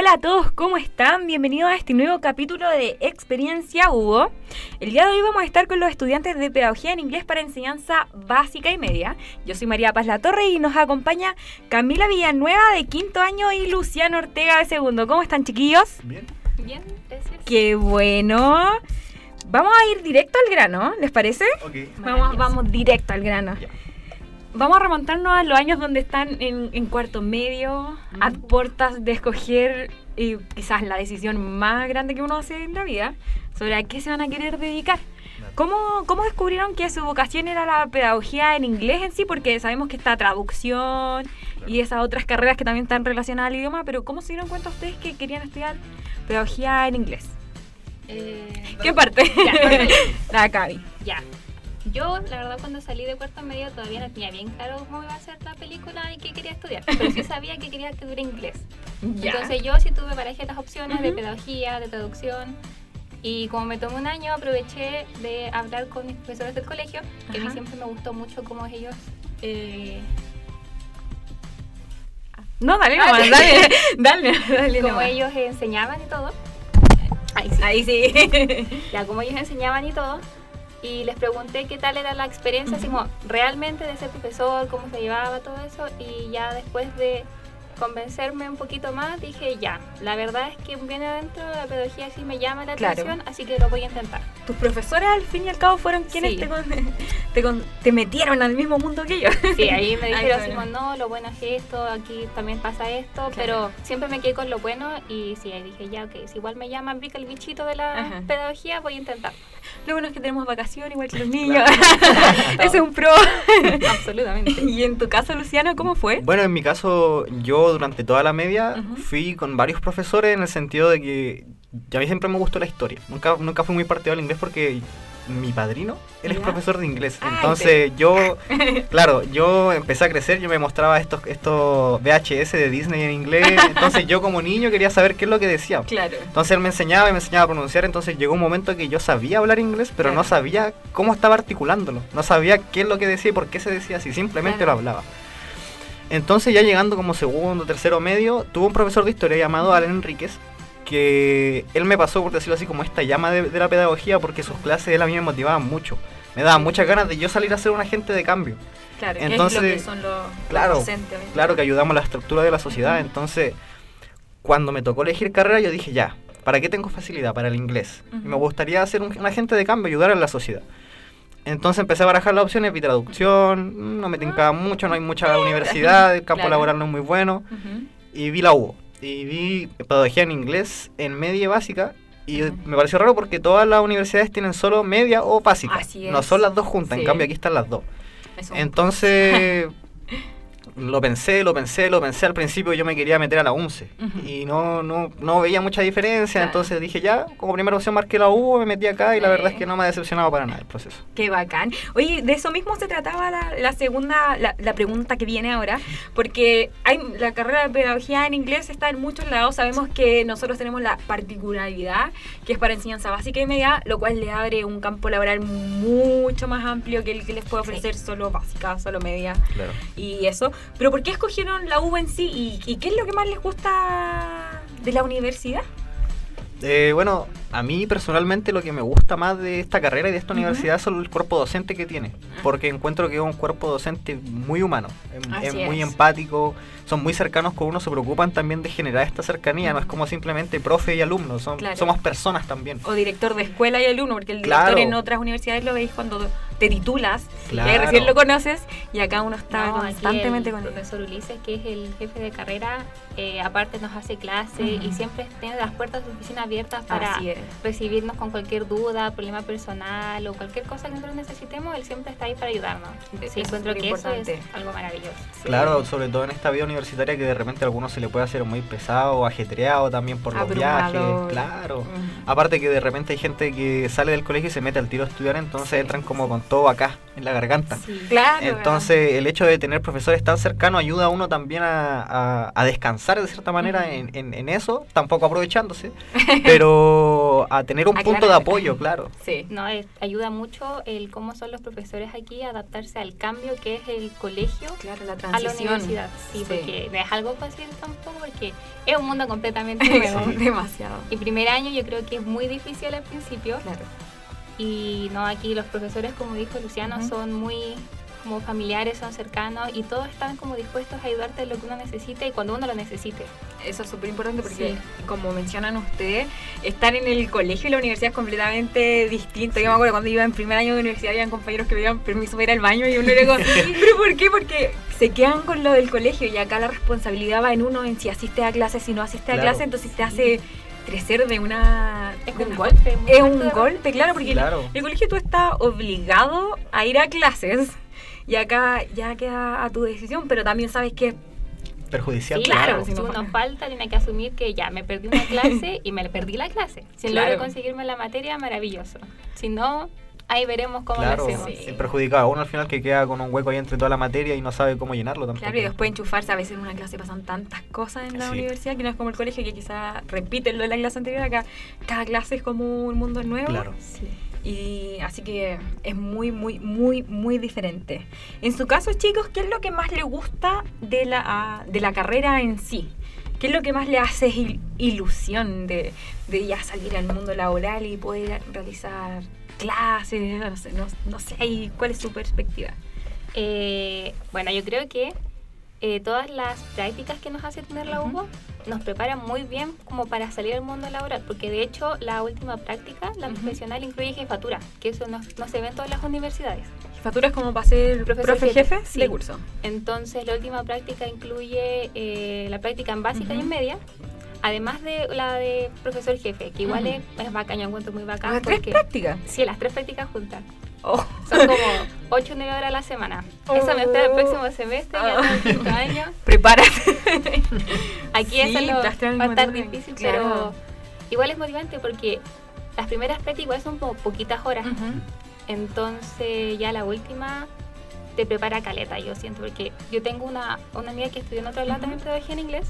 Hola a todos, ¿cómo están? Bienvenidos a este nuevo capítulo de Experiencia Hugo. El día de hoy vamos a estar con los estudiantes de Pedagogía en Inglés para Enseñanza Básica y Media. Yo soy María Paz La Torre y nos acompaña Camila Villanueva de quinto año y Luciano Ortega de segundo. ¿Cómo están, chiquillos? Bien. Bien, gracias. Qué bueno. Vamos a ir directo al grano, ¿les parece? Ok. Vamos, vamos directo al grano. Ya. Vamos a remontarnos a los años donde están en, en cuarto medio, a puertas de escoger eh, quizás la decisión más grande que uno hace en la vida, sobre a qué se van a querer dedicar. ¿Cómo, ¿Cómo descubrieron que su vocación era la pedagogía en inglés en sí? Porque sabemos que está traducción y esas otras carreras que también están relacionadas al idioma, pero ¿cómo se dieron cuenta ustedes que querían estudiar pedagogía en inglés? Eh, ¿Qué parte? Ya, la Cami. ya. Yo, la verdad, cuando salí de cuarto medio todavía no tenía bien claro cómo iba a ser la película y qué quería estudiar. Pero sí sabía que quería estudiar inglés. Ya. Entonces yo sí tuve para las opciones de Ujú. pedagogía, de traducción. Y como me tomé un año, aproveché de hablar con mis profesores del colegio, que a mí Ajá. siempre me gustó mucho cómo ellos... eh, No, dale Ah, nomás, dale, dale, dale cómo nomás. ellos enseñaban y todo. Ahí sí. Ahí sí. ya como ellos enseñaban y todo. Y les pregunté qué tal era la experiencia, así como realmente de ser profesor, cómo se llevaba todo eso. Y ya después de convencerme un poquito más, dije ya, la verdad es que bien adentro la pedagogía sí me llama la Claro. atención, así que lo voy a intentar. Tus profesores al fin y al cabo fueron quienes Sí. te, con- te, con- te metieron al mismo mundo que yo. Sí, ahí me Ay, dijeron bueno. como, no, lo bueno es esto, aquí también pasa esto, Claro. pero siempre me quedé con lo bueno y sí, ahí dije ya, ok, si igual me llaman Brica el bichito de la Ajá. pedagogía, voy a intentar. Lo bueno es que tenemos vacaciones igual que los niños. Claro. Ese es un pro. Absolutamente. y en tu caso, Luciano, ¿cómo fue? Bueno, en mi caso, yo durante toda la media fui con varios profesores en el sentido de que a mí siempre me gustó la historia. Nunca, nunca fui muy partidario del inglés porque mi padrino, él es ¿Ya? profesor de inglés. Ay, Entonces yo, claro, yo empecé a crecer, yo me mostraba estos, estos VHS de Disney en inglés. Entonces yo como niño quería saber qué es lo que decía. Claro. Entonces él me enseñaba y me enseñaba a pronunciar, entonces llegó un momento que yo sabía hablar inglés, pero Claro. no sabía cómo estaba articulándolo, no sabía qué es lo que decía y por qué se decía así, simplemente Claro. lo hablaba. Entonces ya llegando como segundo, tercero medio, tuve un profesor de historia llamado Alan Enríquez, que él me pasó, por decirlo así, como esta llama de, de la pedagogía, porque sus clases él a mí me motivaban mucho. Me daban muchas ganas de yo salir a ser un agente de cambio. Claro, que Entonces, es lo que son los, claro, los docentes. Claro que ayudamos a la estructura de la sociedad, entonces cuando me tocó elegir carrera yo dije ya, ¿para qué tengo facilidad? Para el inglés. Y Ujú. me gustaría ser un, un agente de cambio, ayudar a la sociedad. Entonces empecé a barajar las opciones, vi traducción, no me tincaba mucho, no hay mucha universidad, el campo Claro. laboral no es muy bueno, y vi la UO. Y vi pedagogía en inglés en media y básica, y me pareció raro porque todas las universidades tienen solo media o básica. Así No es. son las dos juntas, Sí. en cambio aquí están las dos. Entonces, lo pensé, lo pensé, lo pensé. Al principio yo me quería meter a la UNCE Ujú. y no, no, no veía mucha diferencia. Claro. Entonces dije, ya, como primera opción marqué la U, me metí acá y la verdad Eh. es que no me ha decepcionado para nada el proceso. Qué bacán. Oye, de eso mismo se trataba la, la segunda, la, la pregunta que viene ahora, porque hay la carrera de pedagogía en inglés está en muchos lados. Sabemos que nosotros tenemos la particularidad que es para enseñanza básica y media, lo cual le abre un campo laboral mucho más amplio que el que les puede ofrecer solo básica, solo media Claro. y eso. Pero ¿por qué escogieron la U en sí y, y qué es lo que más les gusta de la universidad? Eh, bueno, a mí personalmente lo que me gusta más de esta carrera y de esta universidad son el cuerpo docente que tiene, porque encuentro que es un cuerpo docente muy humano, es, Así es muy es. empático, son muy cercanos con uno, se preocupan también de generar esta cercanía, no es como simplemente profe y alumno, son, Claro. somos personas también. o director de escuela y alumno, porque el Claro. director en otras universidades lo veis cuando te titulas y ahí Claro. recién lo conoces y acá uno está No, constantemente el con él. profesor Ulises, que es el jefe de carrera, eh, aparte nos hace clase Ujú. y siempre tiene las puertas de su oficina abiertas para recibirnos con cualquier duda, problema personal o cualquier cosa que nosotros necesitemos, él siempre está ahí para ayudarnos. Sí, es encuentro que eso es algo maravilloso. Claro, sobre todo en esta vida universitaria que de repente a algunos se le puede hacer muy pesado o ajetreado también por los viajes. Claro. Ujú. Aparte que de repente hay gente que sale del colegio y se mete al tiro a estudiar, entonces entran como con todo acá, en la garganta. Sí. Claro. Entonces el hecho de tener profesores tan cercanos ayuda a uno también a, a- a descansar de cierta manera en, en- en eso, tampoco aprovechándose, pero a tener un Ah, punto de apoyo, claro. Sí. No, es- ayuda mucho el cómo son los profesores aquí a adaptarse al cambio que es el colegio Claro, la a la universidad. Sí, Sí. porque no es algo fácil tampoco porque es un mundo completamente nuevo. Sí, Demasiado. Y primer año yo creo que es muy difícil al principio Claro. Y no aquí los profesores como dijo Luciano son muy como familiares, son cercanos y todos están como dispuestos a ayudarte en lo que uno necesite y cuando uno lo necesite. Eso es súper importante porque, Sí. como mencionan ustedes, estar en el colegio y la universidad es completamente distinto. Yo me acuerdo cuando iba en primer año de universidad, habían compañeros que pedían permiso para ir al baño y uno era como, ¿pero por qué? Porque se quedan con lo del colegio y acá la responsabilidad va en uno en si asiste a clase, si no asiste a Claro. clase, entonces te hace crecer de una Es de un golpe, Es un golpe, claro, porque el- Claro. el colegio tú estás obligado a ir a clases y acá ya queda a tu decisión, pero también sabes que Perjudicial, Sí, claro, claro, si si no uno falta. falta, tiene que asumir que ya me perdí una clase y me perdí la clase. Si Claro. logro conseguirme la materia, maravilloso. Si no, ahí veremos cómo Claro, lo hacemos. Sí. perjudicado. Uno al final que queda con un hueco ahí entre toda la materia y no sabe cómo llenarlo tampoco. Claro, y después enchufarse, a veces en una clase pasan tantas cosas en la Sí. universidad que no es como el colegio que quizás repiten lo de la clase anterior, acá cada clase es como un mundo nuevo. Claro. Sí. Y así que es muy, muy, muy, muy diferente. En su caso, chicos, ¿qué es lo que más le gusta de la, de la carrera en sí? ¿Qué es lo que más le hace il- ilusión de, de ya salir al mundo laboral y poder realizar clases? No sé, no, no sé ahí, ¿cuál es su perspectiva? Eh, bueno, yo creo que eh, todas las prácticas que nos hace tener la. UBO nos preparan muy bien como para salir al mundo laboral, porque de hecho la última práctica, la profesional, incluye jefatura, que eso no, no se ve en todas las universidades. Jefatura es como para ser Profesor profe jefe, jefe sí. de curso. Entonces la última práctica incluye eh, la práctica en básica y Ujú. en media, además de la de profesor jefe, que igual Ujú. es, es bacán, yo encuentro muy bacán. ¿Las tres porque- prácticas? Sí, las tres prácticas juntas. Oh. Son como 8 o 9 horas a la semana. Eso me espera el próximo semestre, ya Oh. en el quinto año. Prepárate. Aquí Sí, tres al va a estar difícil, claro. pero igual es motivante porque las primeras prácticas igual son como poquitas horas. Entonces ya la última te prepara caleta, yo siento, porque yo tengo una, una amiga que estudió en otro lado Ujú. también pedagogía en inglés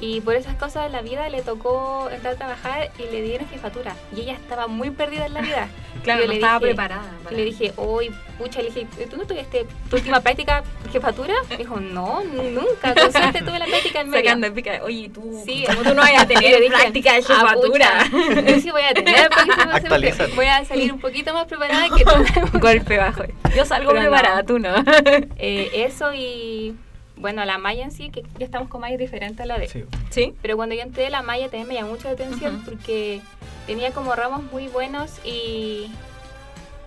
y por esas cosas de la vida le tocó entrar a trabajar y le dieron jefatura y ella estaba muy perdida en la vida. Claro, Yo no le estaba dije- preparada. Y para- le dije, uy, pucha, le dije, ¿tú no tuviste tu última práctica jefatura? Me dijo, no, nunca, con suerte tuve la práctica en medio. Sacando pica, oye, tú, Sí. ¿cómo tú no vayas a Y le tener dije, práctica de "Ah, jefatura? pucha, Yo sí voy a tener. Actualízate. Voy a salir un poquito más preparada que tú. Golpe bajo. Yo salgo Pero no. preparada, tú no. Eh, eso y, bueno, la malla en sí, que ya estamos con mallas diferentes a la de... Sí. ¿Sí? Pero cuando yo entré la malla también me llamó mucho la atención Ujú. porque tenía como ramos muy buenos y,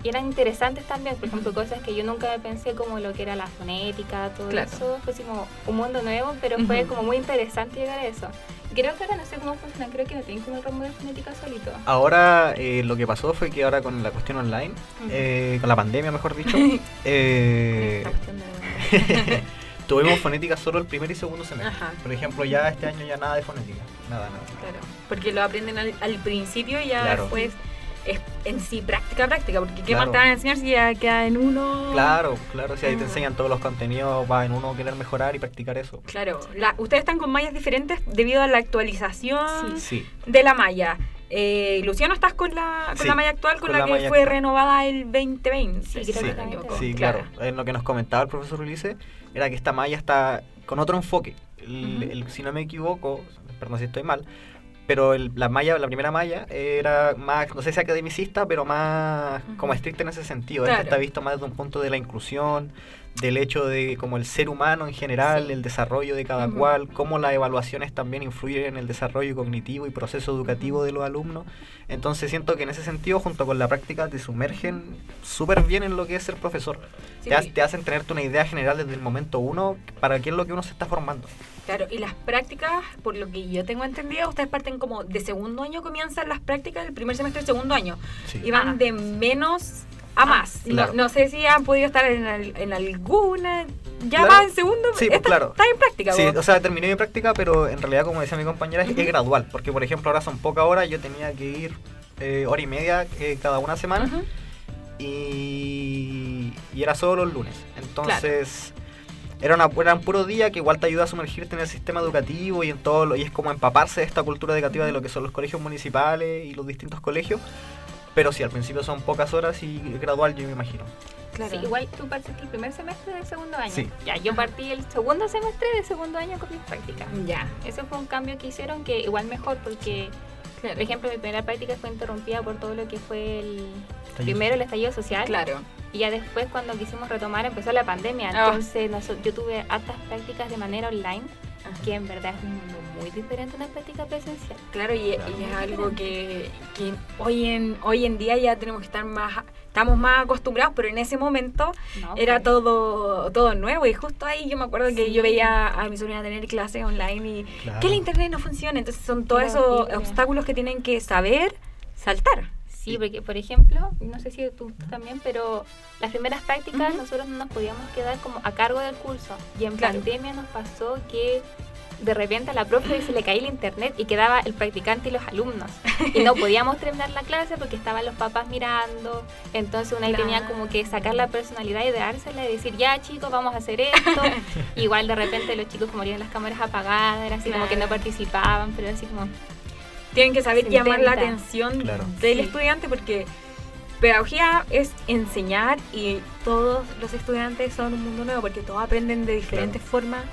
y eran interesantes también. Por ejemplo, cosas que yo nunca pensé como lo que era la fonética, todo Claro. eso. Fue como un mundo nuevo, pero fue Ujú. como muy interesante llegar a eso. Creo que ahora no sé cómo funciona, creo que no tienen como el ramo de fonética solito. Ahora eh, lo que pasó fue que ahora con la cuestión online, Ujú. eh, con la pandemia mejor dicho, eh, Esta cuestión de- tuvimos fonética solo el primer y segundo semestre. Ajá. Por ejemplo, ya este año ya nada de fonética. Nada, nada. Claro, porque lo aprenden al, al principio y ya Claro. después es en sí práctica, práctica, porque ¿qué Claro. más te van a enseñar si ya queda en uno? Claro, claro, si ahí te Ah. enseñan todos los contenidos, va en uno querer mejorar y practicar eso. Claro, la- ustedes están con mallas diferentes debido a la actualización Sí, de la malla. Eh, Luciano, ¿estás con la, con Sí, la malla actual, con, con la, la que fue actual. renovada el 2020? Sí, si creo no que me sí. sí, claro. En lo que nos comentaba el profesor Ulises, era que esta malla está con otro enfoque. El- si no me equivoco, perdón si estoy mal, pero el- la malla, la primera malla era más, no sé si academicista, pero más como estricta en ese sentido. Claro. Este está visto más desde un punto de la inclusión, del hecho de como el ser humano en general, Sí. el desarrollo de cada cual, cómo las evaluaciones también influyen en el desarrollo cognitivo y proceso educativo de los alumnos. Entonces siento que en ese sentido, junto con la práctica, te sumergen súper bien en lo que es ser profesor. Sí, Te, te hacen tenerte una idea general desde el momento uno para qué es lo que uno se está formando. Claro, y las prácticas, por lo que yo tengo entendido, ustedes parten como de segundo año, comienzan las prácticas del primer semestre del segundo año. Sí. Y van Ah. de menos a más. No- claro. no, sé si han podido estar en, al- en alguna. Ya Claro. va en segundo. Sí, pues, esta claro. Está en práctica. Sí, vos. o sea, terminé mi práctica, pero en realidad, como decía mi compañera, es, gradual. Porque, por ejemplo, ahora son pocas horas, yo tenía que ir eh, hora y media eh, cada una semana. Y era solo los lunes. Entonces, era, una, era un puro día que igual te ayuda a sumergirte en el sistema educativo y en todo lo, y es como empaparse de esta cultura educativa de lo que son los colegios municipales y los distintos colegios. Pero sí, al principio son pocas horas y gradual yo me imagino. Claro. Sí, igual tú partiste el primer semestre del segundo año. Sí. Ya, yo partí el segundo semestre del segundo año con mis prácticas. Ya. Ese fue un cambio que hicieron que igual mejor porque, Claro. por ejemplo, mi primera práctica fue interrumpida por todo lo que fue el Estallido primero el estallido social Claro. y ya después cuando quisimos retomar empezó la pandemia. Ah. Entonces noso- yo tuve hartas prácticas de manera online que en verdad es un mundo muy diferente a una práctica presencial. Claro, y, Claro. y es algo que, que hoy en hoy en día ya tenemos que estar más estamos más acostumbrados, pero en ese momento ¿no? era Fue- todo todo nuevo y justo ahí yo me acuerdo que Sí. yo veía a mi sobrina tener clases online y Claro. que el internet no funciona, entonces son todos esos obstáculos que tienen que saber saltar. Sí, porque por ejemplo, no sé si tú, también, pero las primeras prácticas nosotros no nos podíamos quedar como a cargo del curso. Y en Claro. pandemia nos pasó que de repente a la profe se le caía el internet y quedaba el practicante y los alumnos. Y no podíamos terminar la clase porque estaban los papás mirando. Entonces una ahí tenía Claro. como que sacar la personalidad y dársela y decir, ya chicos, vamos a hacer esto. Igual de repente los chicos como tenían las cámaras apagadas, era así como que no Claro. participaban, pero así como... Tienen que saber llamar la atención Claro. del Sí. estudiante porque pedagogía es enseñar y todos los estudiantes son un mundo nuevo porque todos aprenden de diferentes formas.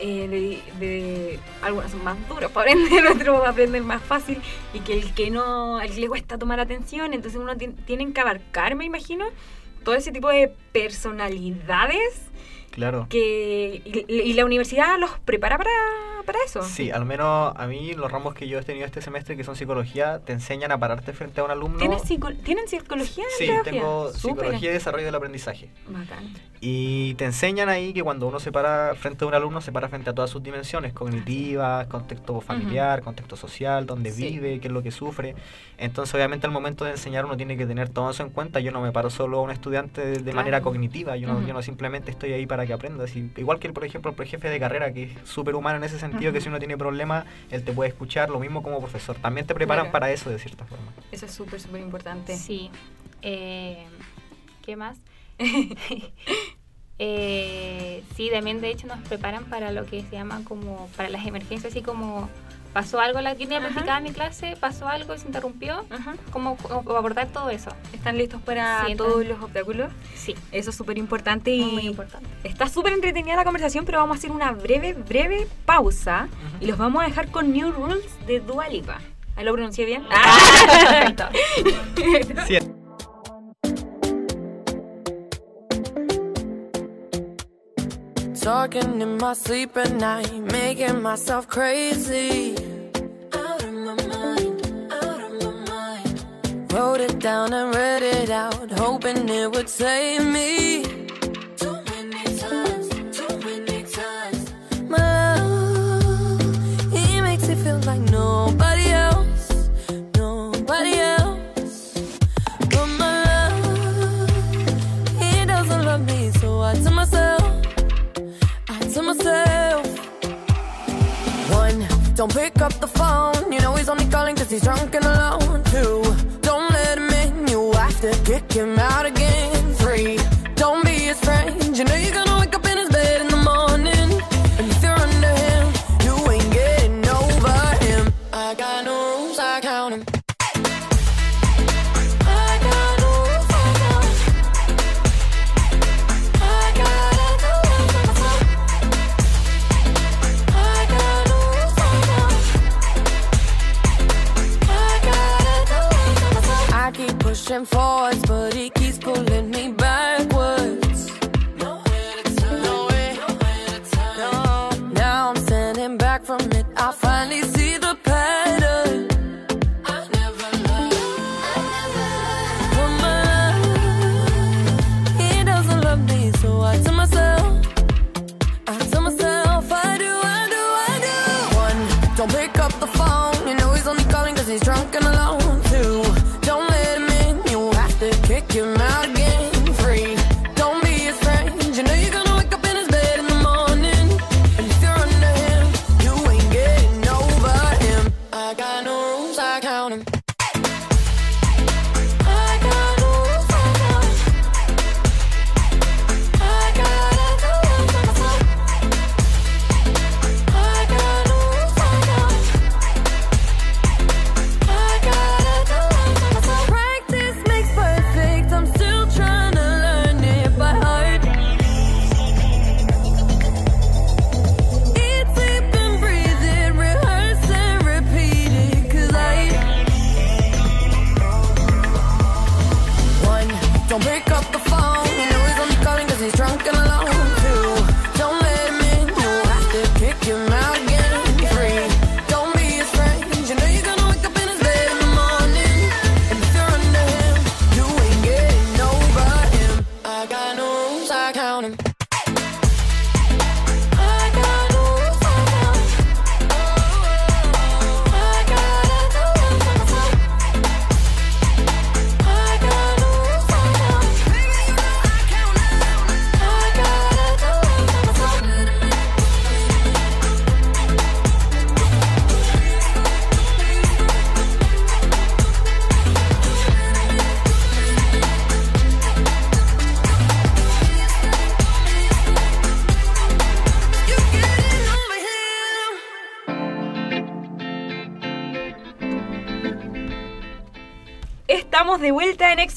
eh, de, de- algunos son más duros para aprender, otros aprenden más fácil y que el que no, al que le cuesta tomar atención, entonces uno tien- tiene que abarcar, me imagino, todo ese tipo de personalidades Claro. que y, y la universidad los prepara para, para eso. Sí, al menos a mí los ramos que yo he tenido este semestre, que son psicología, te enseñan a pararte frente a un alumno. ¿Tienes psico- ¿Tienen psicología? en Sí, pedagogía? tengo Súper. psicología y desarrollo del aprendizaje. Bacán. Y te enseñan ahí que cuando uno se para frente a un alumno, se para frente a todas sus dimensiones, cognitivas, contexto familiar, contexto social, dónde Sí. vive, qué es lo que sufre. Entonces, obviamente, al momento de enseñar uno tiene que tener todo eso en cuenta. Yo no me paro solo a un estudiante de, de Claro. manera cognitiva, yo no, yo no simplemente estoy ahí para que aprenda. Así- igual que, por ejemplo, el prejefe de carrera, que es súper humano en ese sentido, que Ujú. si uno tiene problemas, él te puede escuchar, lo mismo como profesor. También te preparan Claro. para eso, de cierta forma. Eso es súper, súper importante. Sí. Eh, ¿Qué más? Eh, sí, también de hecho nos preparan para lo que se llama como para las emergencias, así como pasó algo, la yo tenía Ajá. planificada mi clase, pasó algo, se interrumpió, Ajá. ¿cómo, cómo abordar todo eso? ¿Están listos para Sí, todos los obstáculos? Sí, Eso es súper importante y muy importante. está súper entretenida la conversación, pero vamos a hacer una breve, breve pausa y los vamos a dejar con New Rules de Dua Lipa. ¿Ahí lo pronuncié bien? Perfecto. Sí, Talking in my sleep at night, making myself crazy. Out of my mind, out of my mind. Wrote it down and read it out, hoping it would save me. Drunk and alone and forth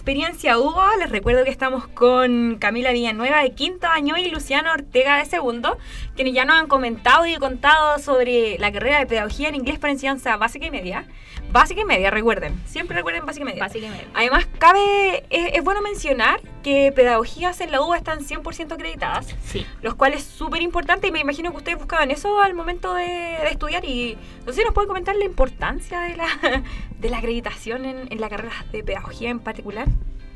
Experiencia Hugo. Les recuerdo que estamos con Camila Villanueva de quinto año y Luciano Ortega de segundo, quienes ya nos han comentado y contado sobre la carrera de pedagogía en inglés para enseñanza básica y media. Básica y media, recuerden. Siempre recuerden básica y media. Básicamente. Además, cabe, es, es bueno mencionar que pedagogías en la UBA están 100% acreditadas, Sí. los cuales es súper importante y me imagino que ustedes buscaban eso al momento de, de estudiar y no sé si nos pueden comentar la importancia de la, de la acreditación en, en la carrera de pedagogía en particular.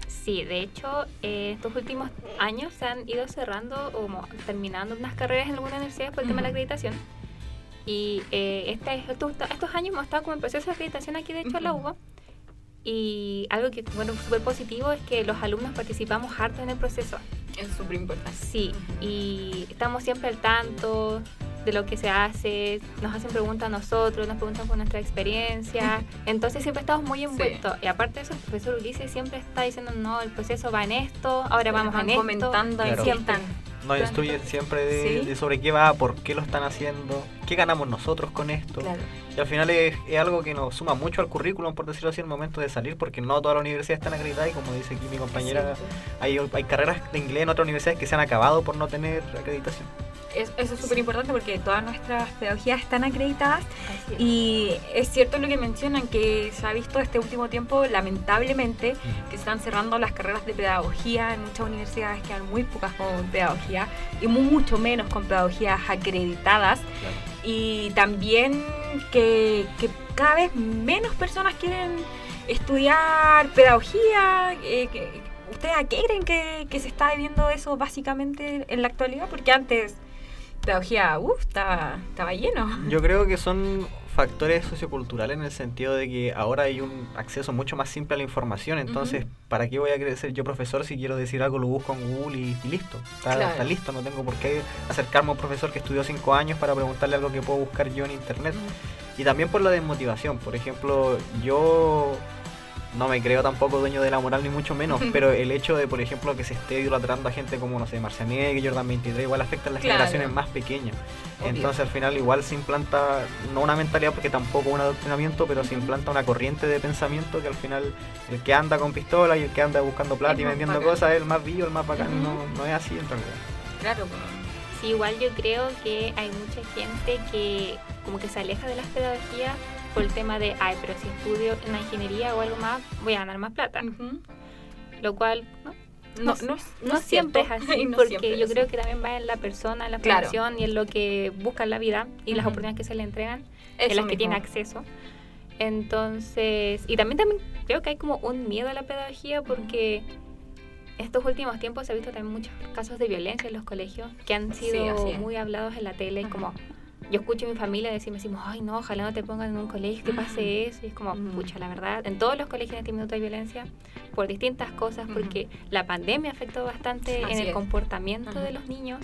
Sí, de hecho, eh, estos últimos años se han ido cerrando o terminando unas carreras en algunas universidades por el tema de la acreditación. Y eh, este, estos, estos años hemos estado como en proceso de acreditación aquí, de hecho, en la Ujú. UBA. Y algo que, bueno, súper positivo es que los alumnos participamos harto en el proceso. Es súper importante. Sí, y estamos siempre al tanto de lo que se hace, nos hacen preguntas a nosotros, nos preguntan por nuestra experiencia, entonces siempre estamos muy envueltos. Y aparte de eso, el profesor Ulises siempre está diciendo, no, el proceso va en esto, ahora vamos van en esto. comentando Claro. y siempre. Nos instruyen siempre de, Sí. de sobre qué va, por qué lo están haciendo, qué ganamos nosotros con esto. Claro. Y al final es, es algo que nos suma mucho al currículum, por decirlo así, en el momento de salir, porque no todas las universidades están acreditadas y como dice aquí mi compañera, hay, hay carreras de inglés en otras universidades que se han acabado por no tener acreditación. Es- eso es súper importante porque todas nuestras pedagogías están acreditadas es. Y es cierto lo que mencionan, que se ha visto este último tiempo, lamentablemente, que se están cerrando las carreras de pedagogía. En muchas universidades quedan muy pocas con pedagogía y mu- mucho menos con pedagogías acreditadas. Y también que, que cada vez menos personas quieren estudiar pedagogía. eh, que- ¿Ustedes a qué creen que, que se está viviendo eso básicamente en la actualidad? Porque antes pedagogía, uff, estaba, estaba lleno. Yo creo que son factores socioculturales en el sentido de que ahora hay un acceso mucho más simple a la información, entonces, ¿para qué voy a ser yo profesor si quiero decir algo, lo busco en Google y, y listo? Está, Claro. está listo, no tengo por qué acercarme a un profesor que estudió cinco años para preguntarle algo que puedo buscar yo en internet. Y también por la desmotivación, por ejemplo, yo no me creo tampoco dueño de la moral ni mucho menos, pero el hecho de, por ejemplo, que se esté idolatrando a gente como, no sé, Marcianegue, Jordan 23, igual afecta a las Claro. generaciones más pequeñas. Obvio. Entonces al final igual se implanta, no una mentalidad porque tampoco un adoctrinamiento, pero se implanta una corriente de pensamiento que al final el que anda con pistola y el que anda buscando plata y vendiendo bacán. cosas es el más vivo, el más bacán, no, no es así en realidad. Claro, pues. Sí, igual yo creo que hay mucha gente que como que se aleja de las pedagogías por el tema de, ay, pero si estudio una ingeniería o algo más, voy a ganar más plata. Ujú. Lo cual no, No, no, no, siempre es así, porque yo creo que también va en la persona, en la Claro. formación y en lo que busca en la vida y las Ujú. oportunidades que se le entregan, Eso en las que mismo. tiene acceso. Entonces, y también, también creo que hay como un miedo a la pedagogía porque estos últimos tiempos se ha visto también muchos casos de violencia en los colegios que han Sí, sido es. muy hablados en la tele, Ujú. como yo escucho a mi familia decirme, decimos, ay no, ojalá no te pongan en un colegio que pase eso, y es como, Ujú. pucha, la verdad, en todos los colegios en este minuto hay violencia por distintas cosas, Ujú. porque la pandemia afectó bastante Así en el es. comportamiento de los niños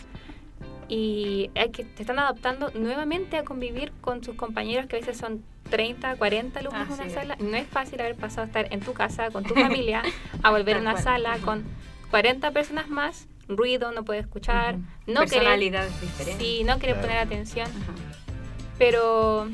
y hay que se están adaptando nuevamente a convivir con sus compañeros que a veces son 30, 40 alumnos en una es. sala. No es fácil haber pasado a estar en tu casa con tu familia a volver a una cual. sala con 40 personas más, ruido, no puedes escuchar, no querer, diferentes. sí, no Claro. poner atención, pero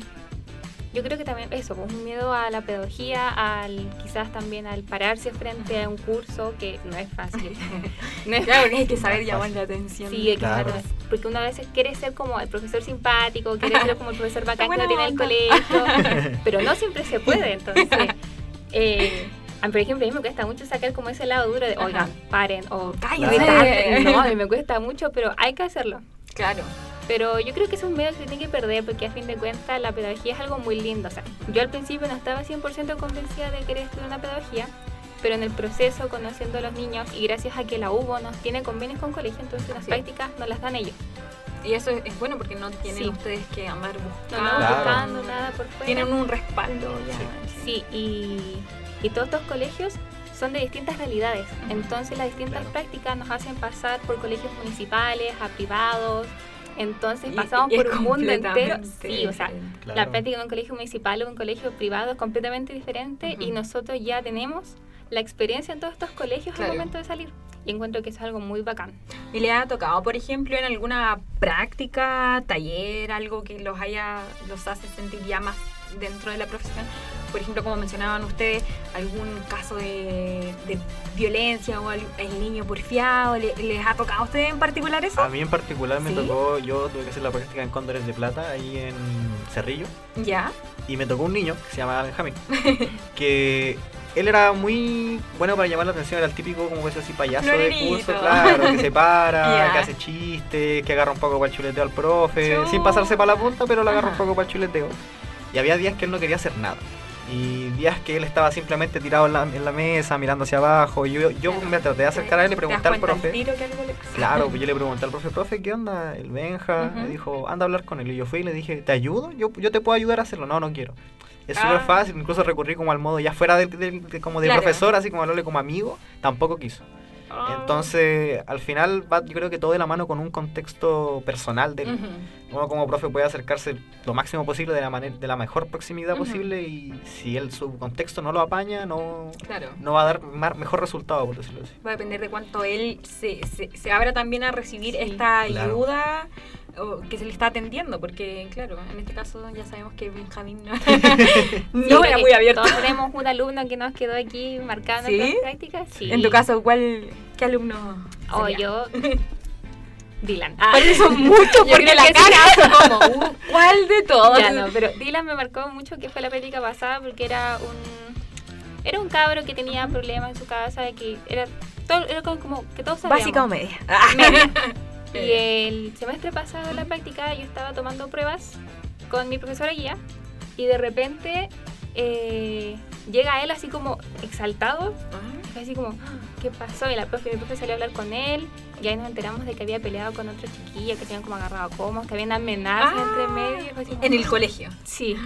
yo creo que también eso, pues, un miedo a la pedagogía, al quizás también al pararse frente a un curso que no es fácil. no es Claro, porque hay que saber llamar la atención. Sí, hay que Claro. saber, porque uno a veces quiere ser como el profesor simpático, quiere ser como el profesor bacán que uno tiene en el colegio, pero no siempre se puede, entonces, eh, a- por ejemplo, a mí me cuesta mucho sacar como ese lado duro de, oigan, paren, o Cállate. No, a mí me cuesta mucho, pero hay que hacerlo. Claro. Pero yo creo que es un medio que se tiene que perder porque a fin de cuentas la pedagogía es algo muy lindo. O sea, yo al principio no estaba 100% convencida de querer estudiar una pedagogía, pero en el proceso, conociendo a los niños y gracias a que la UBO nos tiene convenios con colegios, entonces las Sí. prácticas nos las dan ellos. Y eso es, bueno porque no tienen Sí. ustedes que andar No buscando. Claro. buscando nada por fuera. Tienen un respaldo ya. Sí, y, y todos estos colegios son de distintas realidades. Entonces las distintas Claro. prácticas nos hacen pasar por colegios municipales, a privados. Entonces Y- pasamos y por un mundo entero. Sí, o sea. Claro. la práctica en un colegio municipal o en un colegio privado es completamente diferente y nosotros ya tenemos la experiencia en todos estos colegios Claro. al momento de salir. Y encuentro que eso es algo muy bacán. ¿Y le ha tocado, por ejemplo, en alguna práctica, taller, algo que los haya, los hace sentir ya más dentro de la profesión? Por ejemplo, como mencionaban ustedes, algún caso de, de violencia o el niño porfiado? ¿Le- ¿Les ha tocado a ustedes en particular eso? A mí en particular me ¿Sí? tocó, yo tuve que hacer la práctica en Cóndores de Plata, ahí en Cerrillo, Ya. y me tocó un niño que se llama Benjamín, que él era muy bueno para llamar la atención, era el típico, como que así, payaso de curso, claro, que se para, que hace chistes, que agarra un poco para el chuleteo al profe, sin pasarse para la punta, pero lo agarra un poco para el chuleteo. Y había días que él no quería hacer nada. Y días que él estaba simplemente tirado en la, en la mesa, mirando hacia abajo. Y yo, yo me traté de acercar a él y ¿Te das preguntar al profe. tiro que algo le pasa? Claro, pues yo le pregunté al profe, profe, ¿qué onda? El Benja me dijo, anda a hablar con él. Y yo fui y le dije, ¿te ayudo? Yo, yo te puedo ayudar a hacerlo. No, no quiero. Es Ah. súper fácil, incluso recurrí como al modo ya fuera del- de- como de Claro. profesor, así como hablarle como amigo, tampoco quiso. Ah. Entonces, al final va, yo creo que todo de la mano con un contexto personal de. Ujú. Uno como profe puede acercarse lo máximo posible de la manera, de la mejor proximidad posible y si él su contexto no lo apaña, no, Claro. no va a dar mar- mejor resultado, por decirlo así. Va a depender de cuánto él se, se, se abra también a recibir Sí, esta claro. ayuda o que se le está atendiendo, porque claro, en este caso ya sabemos que Benjamín no, no era muy abierto. Todos tenemos un alumno que nos quedó aquí marcando ¿Sí? las prácticas. Sí. En tu caso, ¿cuál, ¿qué alumno? O sería? yo. Dylan. Muchos Yo porque la cara como "Uh, ¿cuál de todos? Ya no, pero Dylan me marcó mucho que fue la práctica pasada porque era un era un cabro que tenía problemas en su casa de que era todo era como, como que todos sabíamos. Básica o media. Media. Y el semestre pasado de la práctica yo estaba tomando pruebas con mi profesora guía y de repente eh, llega él así como exaltado, fue así como, ¿qué pasó? Y la profe, mi profe salió a hablar con él y ahí nos enteramos de que había peleado con otra chiquilla, que tenían como agarrado comos, que habían amenazas Ah, entre medio. y fue así como, En el colegio. Sí.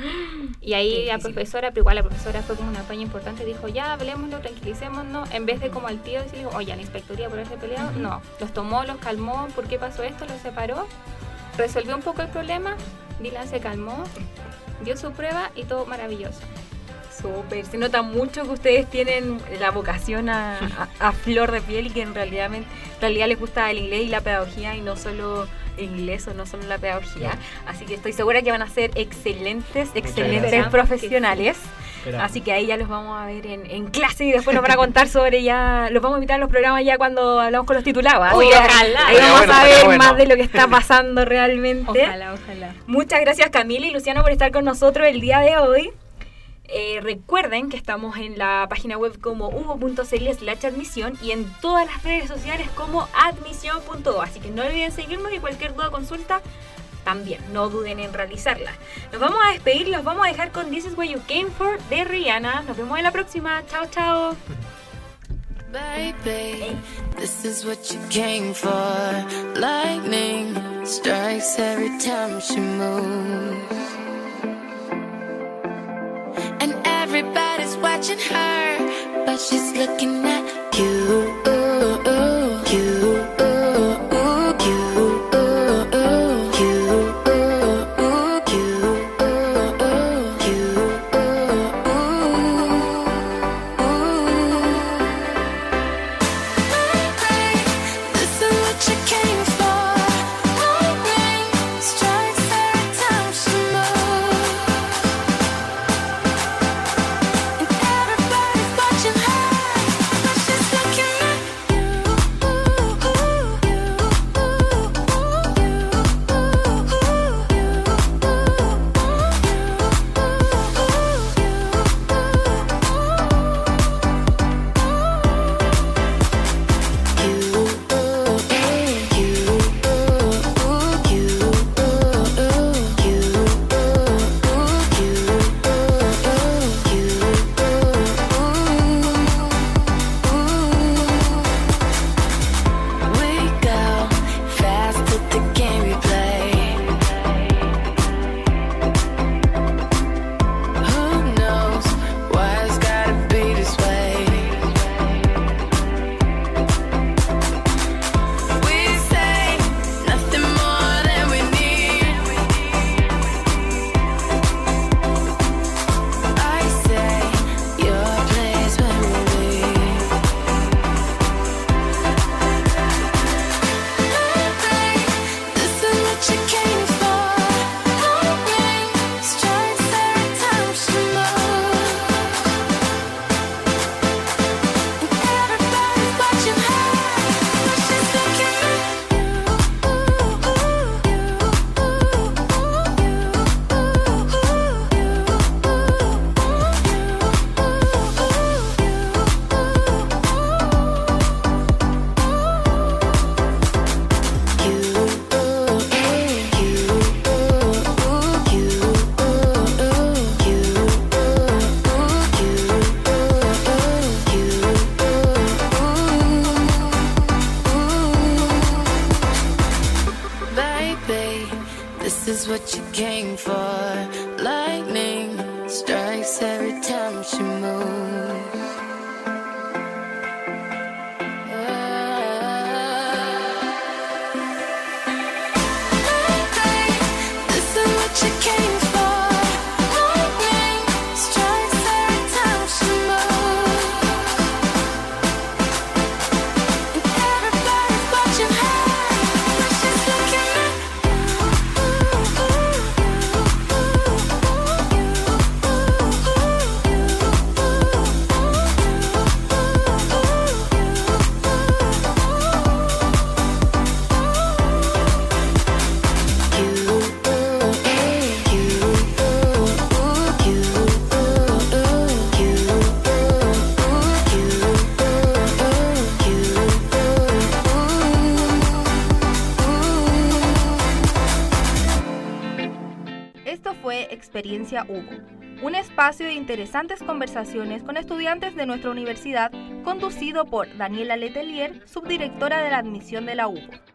Y ahí la profesora, pero igual la profesora fue como un apaño importante, dijo, ya, hablemoslo, tranquilicémonos, en vez de como al tío decirle, oye, a la inspectoría por haberse peleado, no, los tomó, los calmó, ¿por qué pasó esto? Los separó, resolvió un poco el problema, Dylan se calmó, dio su prueba y todo maravilloso. Súper, se nota mucho que ustedes tienen la vocación a, a- a flor de piel y que en realidad, en realidad les gusta el inglés y la pedagogía y no solo inglés o no solo la pedagogía. Así que estoy segura que van a ser excelentes, excelentes profesionales. Así que ahí ya los vamos a ver en, en clase y después nos van a contar sobre ya, los vamos a invitar a los programas ya cuando hablamos con los titulados. Que ojalá. Ahí vamos bueno, a ver bueno. más de lo que está pasando realmente. Ojalá, ojalá. Muchas gracias Camila y Luciano por estar con nosotros el día de hoy. Eh, recuerden que estamos en la página web como hugo.cl slash admisión y en todas las redes sociales como admisión.do. Así que no olviden seguirnos y cualquier duda o consulta también, no duden en realizarla. Nos vamos a despedir, los vamos a dejar con This is What You Came For de Rihanna. Nos vemos en la próxima. Chao, chao. Baby, this is what you came for. Lightning strikes every time she moves. And everybody's watching her, but she's looking at you. Espacio de interesantes conversaciones con estudiantes de nuestra universidad, conducido por Daniela Letelier, subdirectora de la admisión de la UBO.